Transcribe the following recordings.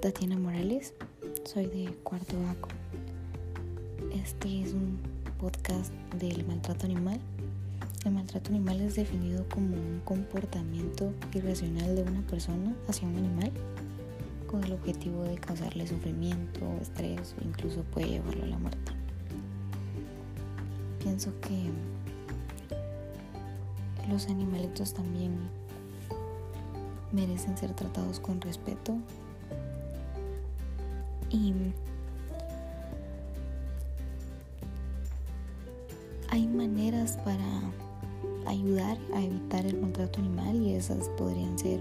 Tatiana Morales, soy de Cuarto ACO. Este es un podcast del maltrato animal. El maltrato animal es definido como un comportamiento irracional de una persona hacia un animal con el objetivo de causarle sufrimiento, estrés o incluso puede llevarlo a la muerte. Pienso que los animalitos también merecen ser tratados con respeto y hay maneras para ayudar a evitar el maltrato animal y esas podrían ser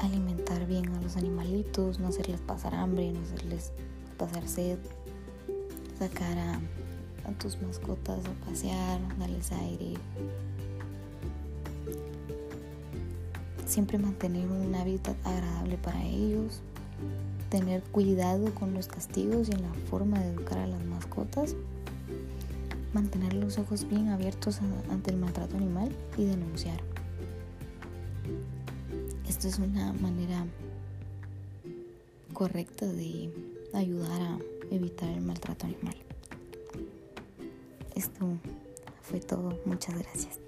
alimentar bien a los animalitos, no hacerles pasar hambre, no hacerles pasar sed, sacar a, a tus mascotas a pasear, darles aire. Siempre mantener un hábitat agradable para ellos, tener cuidado con los castigos y en la forma de educar a las mascotas, mantener los ojos bien abiertos ante el maltrato animal y denunciar. Esto es una manera correcta de ayudar a evitar el maltrato animal. Esto fue todo. Muchas gracias.